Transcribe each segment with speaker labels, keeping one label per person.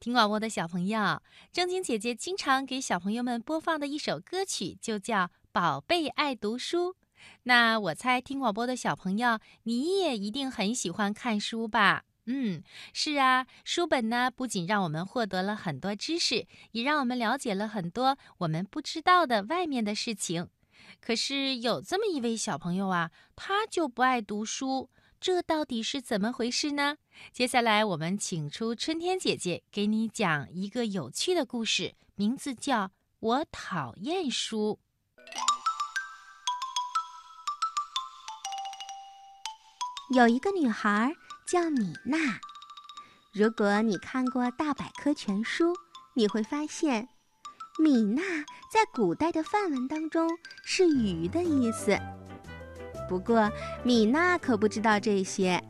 Speaker 1: 听广播的小朋友，正经姐姐经常给小朋友们播放的一首歌曲就叫《宝贝爱读书》。那我猜听广播的小朋友，你也一定很喜欢看书吧？嗯，是啊，书本呢不仅让我们获得了很多知识，也让我们了解了很多我们不知道的外面的事情。可是有这么一位小朋友啊，他就不爱读书。这到底是怎么回事呢？接下来我们请出春天姐姐给你讲一个有趣的故事，名字叫《我讨厌书》。
Speaker 2: 有一个女孩叫米娜。如果你看过《大百科全书》，你会发现，米娜在古代的范文当中是“鱼”的意思。不过，米娜可不知道这些，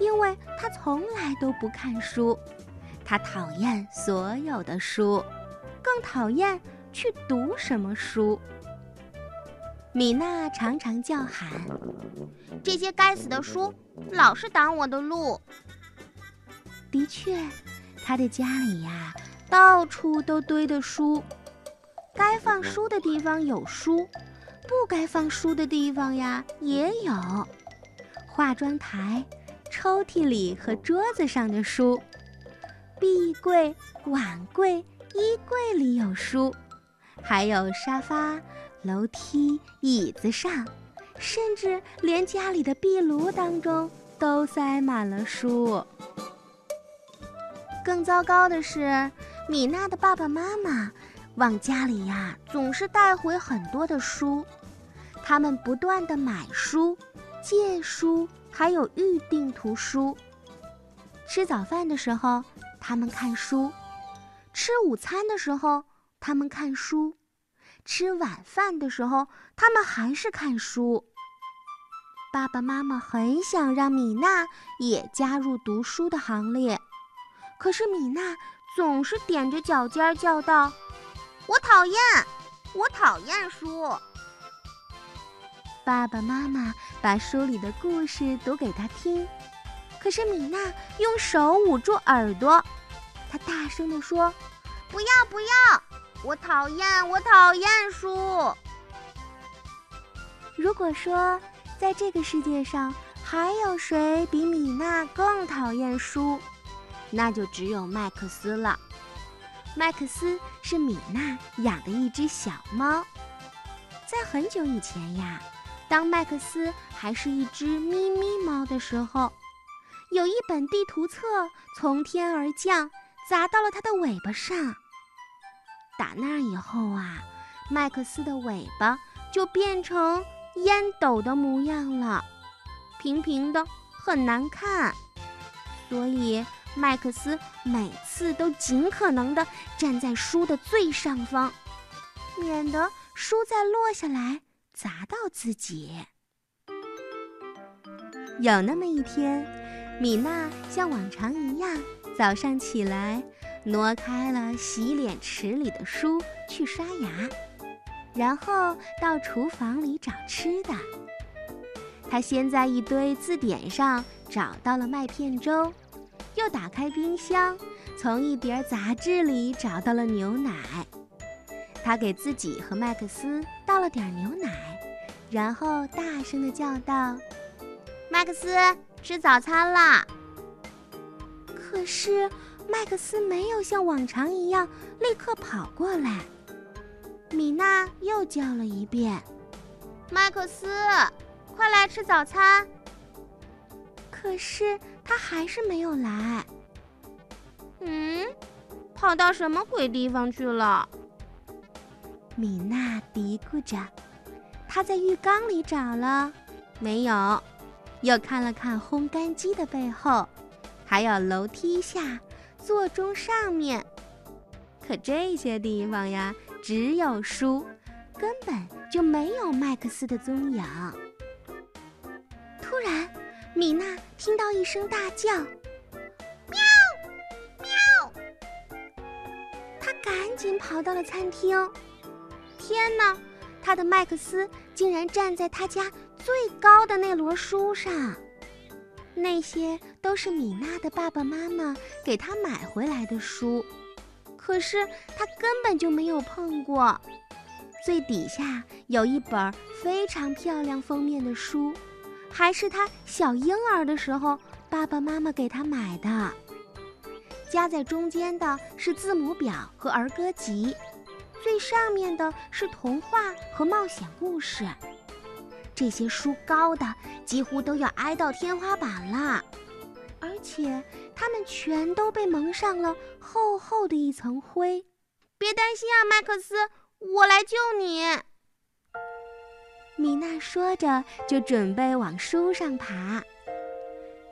Speaker 2: 因为她从来都不看书。她讨厌所有的书，更讨厌去读什么书。米娜常常叫喊：“
Speaker 3: 这些该死的书，老是挡我的路。”
Speaker 2: 的确，她的家里呀，到处都堆的书，该放书的地方有书。不该放书的地方呀，也有。化妆台、抽屉里和桌子上的书，壁柜、碗柜、衣柜里有书，还有沙发、楼梯、椅子上，甚至连家里的壁炉当中都塞满了书。更糟糕的是，米娜的爸爸妈妈。往家里呀，总是带回很多的书，他们不断的买书、借书，还有预定图书。吃早饭的时候，他们看书；吃午餐的时候，他们看书；吃晚饭的时候，他们还是看书。爸爸妈妈很想让米娜也加入读书的行列，可是米娜总是踮着脚尖叫道。
Speaker 3: 我讨厌，我讨厌书。
Speaker 2: 爸爸妈妈把书里的故事读给他听，可是米娜用手捂住耳朵，她大声地说：“
Speaker 3: 不要不要，我讨厌，我讨厌书。”
Speaker 2: 如果说在这个世界上还有谁比米娜更讨厌书，那就只有麦克斯了。麦克斯是米娜养的一只小猫，在很久以前呀，当麦克斯还是一只咪咪猫的时候，有一本地图册从天而降，砸到了它的尾巴上。打那以后啊，麦克斯的尾巴就变成烟斗的模样了，平平的，很难看，所以。麦克斯每字都尽可能地站在书的最上方，免得书再落下来砸到自己。有那么一天，米娜像往常一样早上起来，挪开了洗脸池里的书去刷牙，然后到厨房里找吃的。她先在一堆字典上找到了麦片粥。又打开冰箱，从一叠杂志里找到了牛奶。他给自己和麦克斯倒了点牛奶，然后大声地叫道：“
Speaker 3: 麦克斯，吃早餐啦！”
Speaker 2: 可是麦克斯没有像往常一样立刻跑过来。米娜又叫了一遍：“
Speaker 3: 麦克斯，快来吃早餐！”
Speaker 2: 可是。他还是没有来。
Speaker 3: 嗯，跑到什么鬼地方去了？
Speaker 2: 米娜嘀咕着。她在浴缸里找了，没有；又看了看烘干机的背后，还有楼梯下、座钟上面。可这些地方呀，只有书，根本就没有麦克斯的踪影。突然。米娜听到一声大叫：“紧跑到了餐厅。天哪，他的麦克斯竟然站在他家最高的那摞书上！那些都是米娜的爸爸妈妈给他买回来的书，可是他根本就没有碰过。最底下有一本非常漂亮封面的书，还是他小婴儿的时候爸爸妈妈给他买的。夹在中间的是字母表和儿歌集，最上面的是童话和冒险故事。这些书高的几乎都要挨到天花板了，而且它们全都被蒙上了厚厚的一层灰。
Speaker 3: 别担心啊，麦克斯，我来救你。
Speaker 2: 米娜说着，就准备往书上爬。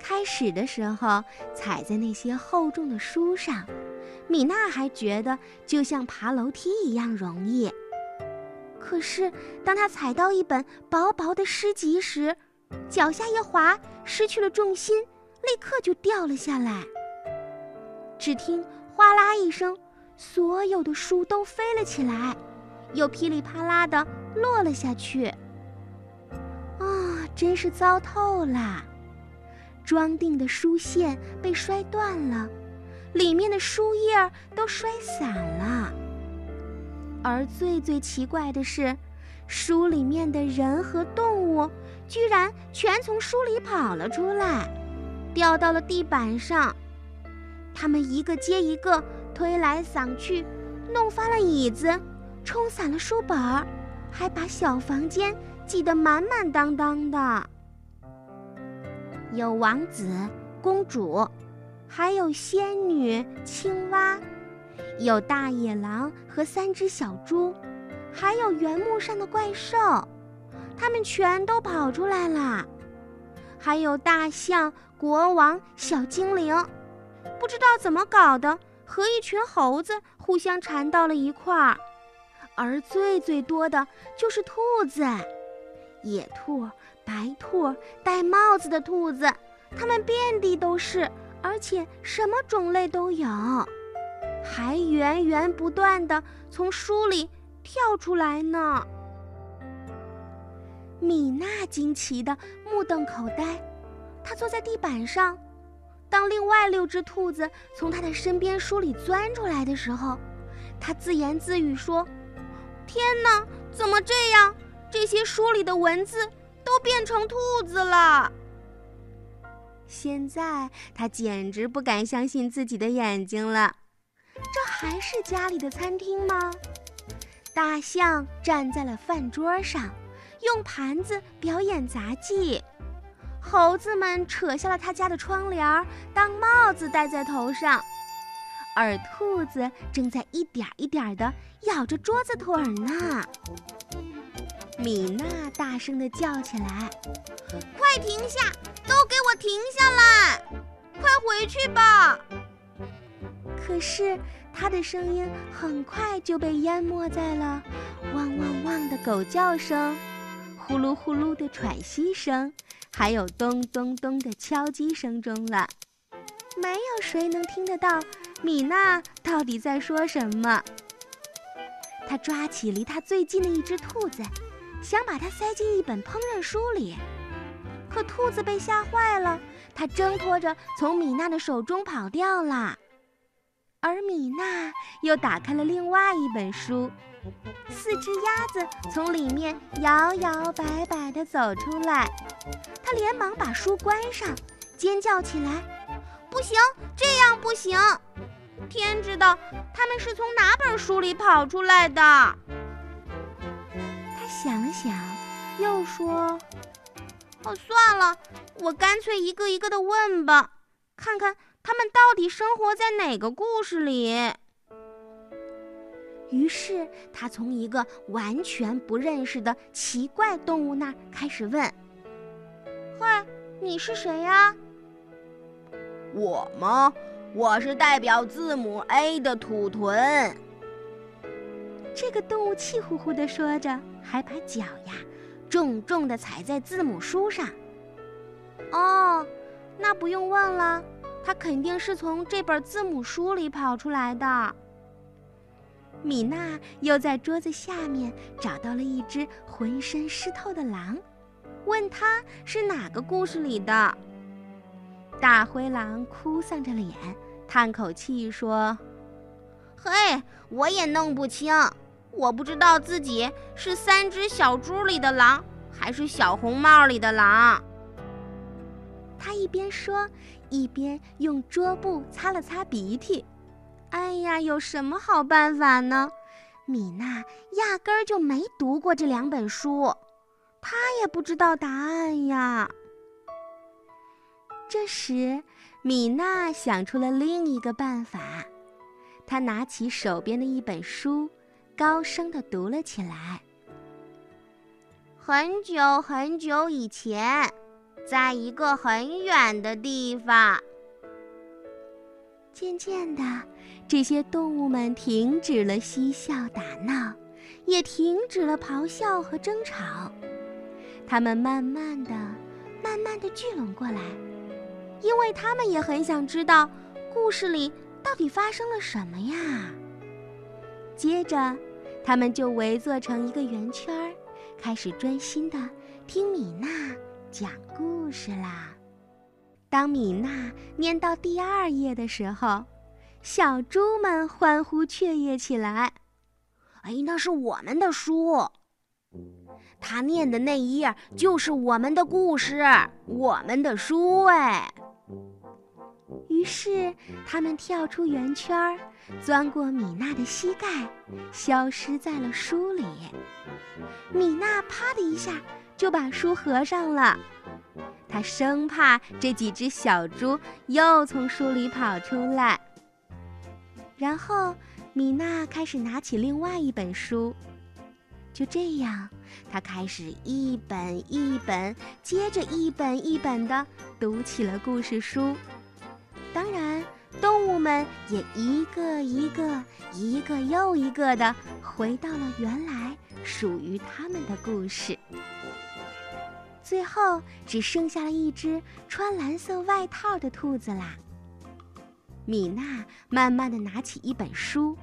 Speaker 2: 开始的时候，踩在那些厚重的书上，米娜还觉得就像爬楼梯一样容易。可是，当她踩到一本薄薄的诗集时，脚下一滑，失去了重心，立刻就掉了下来。只听“哗啦”一声，所有的书都飞了起来，又噼里啪啦的落了下去。啊，真是糟透了！装订的书线被摔断了，里面的书页都摔散了。而最最奇怪的是，书里面的人和动物居然全从书里跑了出来，掉到了地板上。他们一个接一个推来搡去，弄翻了椅子，冲散了书本儿，还把小房间挤得满满当当的。有王子、公主，还有仙女、青蛙。有大野狼和三只小猪，还有原木上的怪兽，他们全都跑出来了。还有大象、国王、小精灵，不知道怎么搞的，和一群猴子互相缠到了一块儿。而最最多的就是兔子，野兔、白兔、戴帽子的兔子，它们遍地都是，而且什么种类都有。还源源不断的从书里跳出来呢。米娜惊奇的目瞪口呆，她坐在地板上。当另外六只兔子从她的身边书里钻出来的时候，她自言自语说：“天哪，怎么这样？这些书里的文字都变成兔子了。”现在他简直不敢相信自己的眼睛了。这还是家里的餐厅吗？大象站在了饭桌上，用盘子表演杂技。猴子们扯下了他家的窗帘当帽子戴在头上，而兔子正在一点一点地咬着桌子腿呢。米娜大声地叫起来：“
Speaker 3: 快停下！都给我停下来！快回去吧！”
Speaker 2: 可是，他的声音很快就被淹没在了汪汪汪的狗叫声、呼噜呼噜的喘息声，还有咚咚咚的敲击声中了。没有谁能听得到米娜到底在说什么。他抓起离他最近的一只兔子，想把它塞进一本烹饪书里，可兔子被吓坏了，它挣脱着从米娜的手中跑掉了。而米娜又打开了另外一本书，四只鸭子从里面摇摇摆摆地走出来，她连忙把书关上，尖叫起来：“
Speaker 3: 不行，这样不行！天知道他们是从哪本书里跑出来的。”
Speaker 2: 他想了想，又说：“
Speaker 3: 哦，算了，我干脆一个一个的问吧，看看。”他们到底生活在哪个故事里？
Speaker 2: 于是他从一个完全不认识的奇怪动物那儿开始问：“
Speaker 3: 嗨，你是谁呀？”“
Speaker 4: 我吗？我是代表字母 A 的土豚。”
Speaker 2: 这个动物气呼呼地说着，还把脚呀重重地踩在字母书上。
Speaker 3: “哦，那不用问了。”他肯定是从这本字母书里跑出来的。
Speaker 2: 米娜又在桌子下面找到了一只浑身湿透的狼，问他是哪个故事里的。大灰狼哭丧着脸，叹口气说：“
Speaker 3: 嘿，我也弄不清，我不知道自己是三只小猪里的狼，还是小红帽里的狼。”
Speaker 2: 他一边说，一边用桌布擦了擦鼻涕。哎呀，有什么好办法呢？米娜压根儿就没读过这两本书，她也不知道答案呀。这时，米娜想出了另一个办法，她拿起手边的一本书，高声地读了起来：“
Speaker 3: 很久很久以前，在一个很远的地方。”
Speaker 2: 渐渐的，这些动物们停止了嬉笑打闹，也停止了咆哮和争吵，它们慢慢的、慢慢的聚拢过来。因为他们也很想知道，故事里到底发生了什么呀。接着，他们就围坐成一个圆圈儿，开始专心的听米娜讲故事啦。当米娜念到第二页的时候，小猪们欢呼雀跃起来。
Speaker 4: 哎，那是我们的书，他念的那一页就是我们的故事，我们的书哎。
Speaker 2: 于是，他们跳出圆圈，钻过米娜的膝盖，消失在了书里。米娜啪的一下就把书合上了，她生怕这几只小猪又从书里跑出来。然后，米娜开始拿起另外一本书。就这样，她开始一本一本接着一本一本地读起了故事书。当然，动物们也一个一个、一个又一个的回到了原来属于他们的故事。最后，只剩下了一只穿蓝色外套的兔子啦。米娜慢慢的拿起一本书，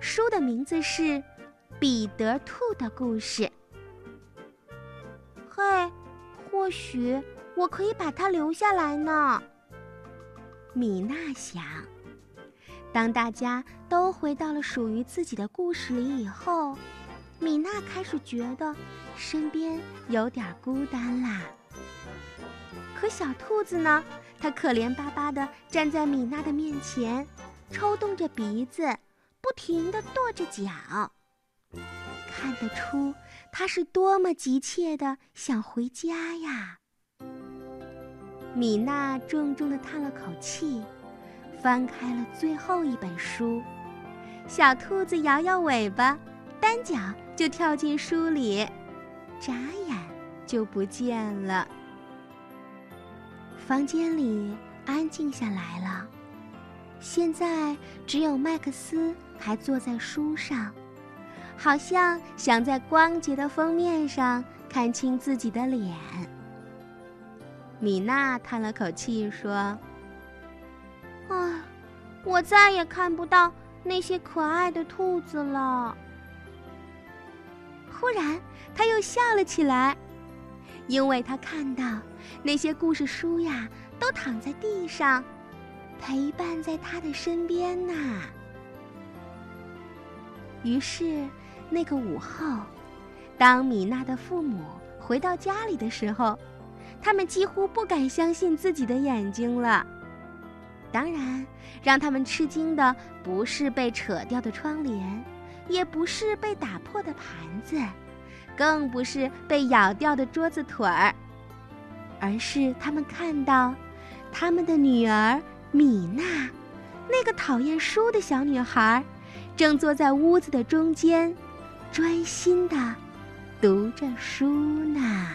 Speaker 2: 书的名字是《彼得兔的故事》。
Speaker 3: 嘿，或许我可以把它留下来呢。
Speaker 2: 米娜想，当大家都回到了属于自己的故事里以后，米娜开始觉得身边有点孤单啦。可小兔子呢？它可怜巴巴地站在米娜的面前，抽动着鼻子，不停地跺着脚，看得出它是多么急切地想回家呀。米娜重重地叹了口气，翻开了最后一本书。小兔子摇摇尾巴，单脚就跳进书里，眨眼就不见了。房间里安静下来了，现在只有麦克斯还坐在书上，好像想在光洁的封面上看清自己的脸。米娜叹了口气说：“
Speaker 3: 唉，我再也看不到那些可爱的兔子了。”
Speaker 2: 忽然，他又笑了起来，因为他看到那些故事书呀，都躺在地上，陪伴在他的身边呢。于是，那个午后，当米娜的父母回到家里的时候，他们几乎不敢相信自己的眼睛了。当然，让他们吃惊的不是被扯掉的窗帘，也不是被打破的盘子，更不是被咬掉的桌子腿儿，而是他们看到他们的女儿米娜，那个讨厌书的小女孩，正坐在屋子的中间，专心的读着书呢。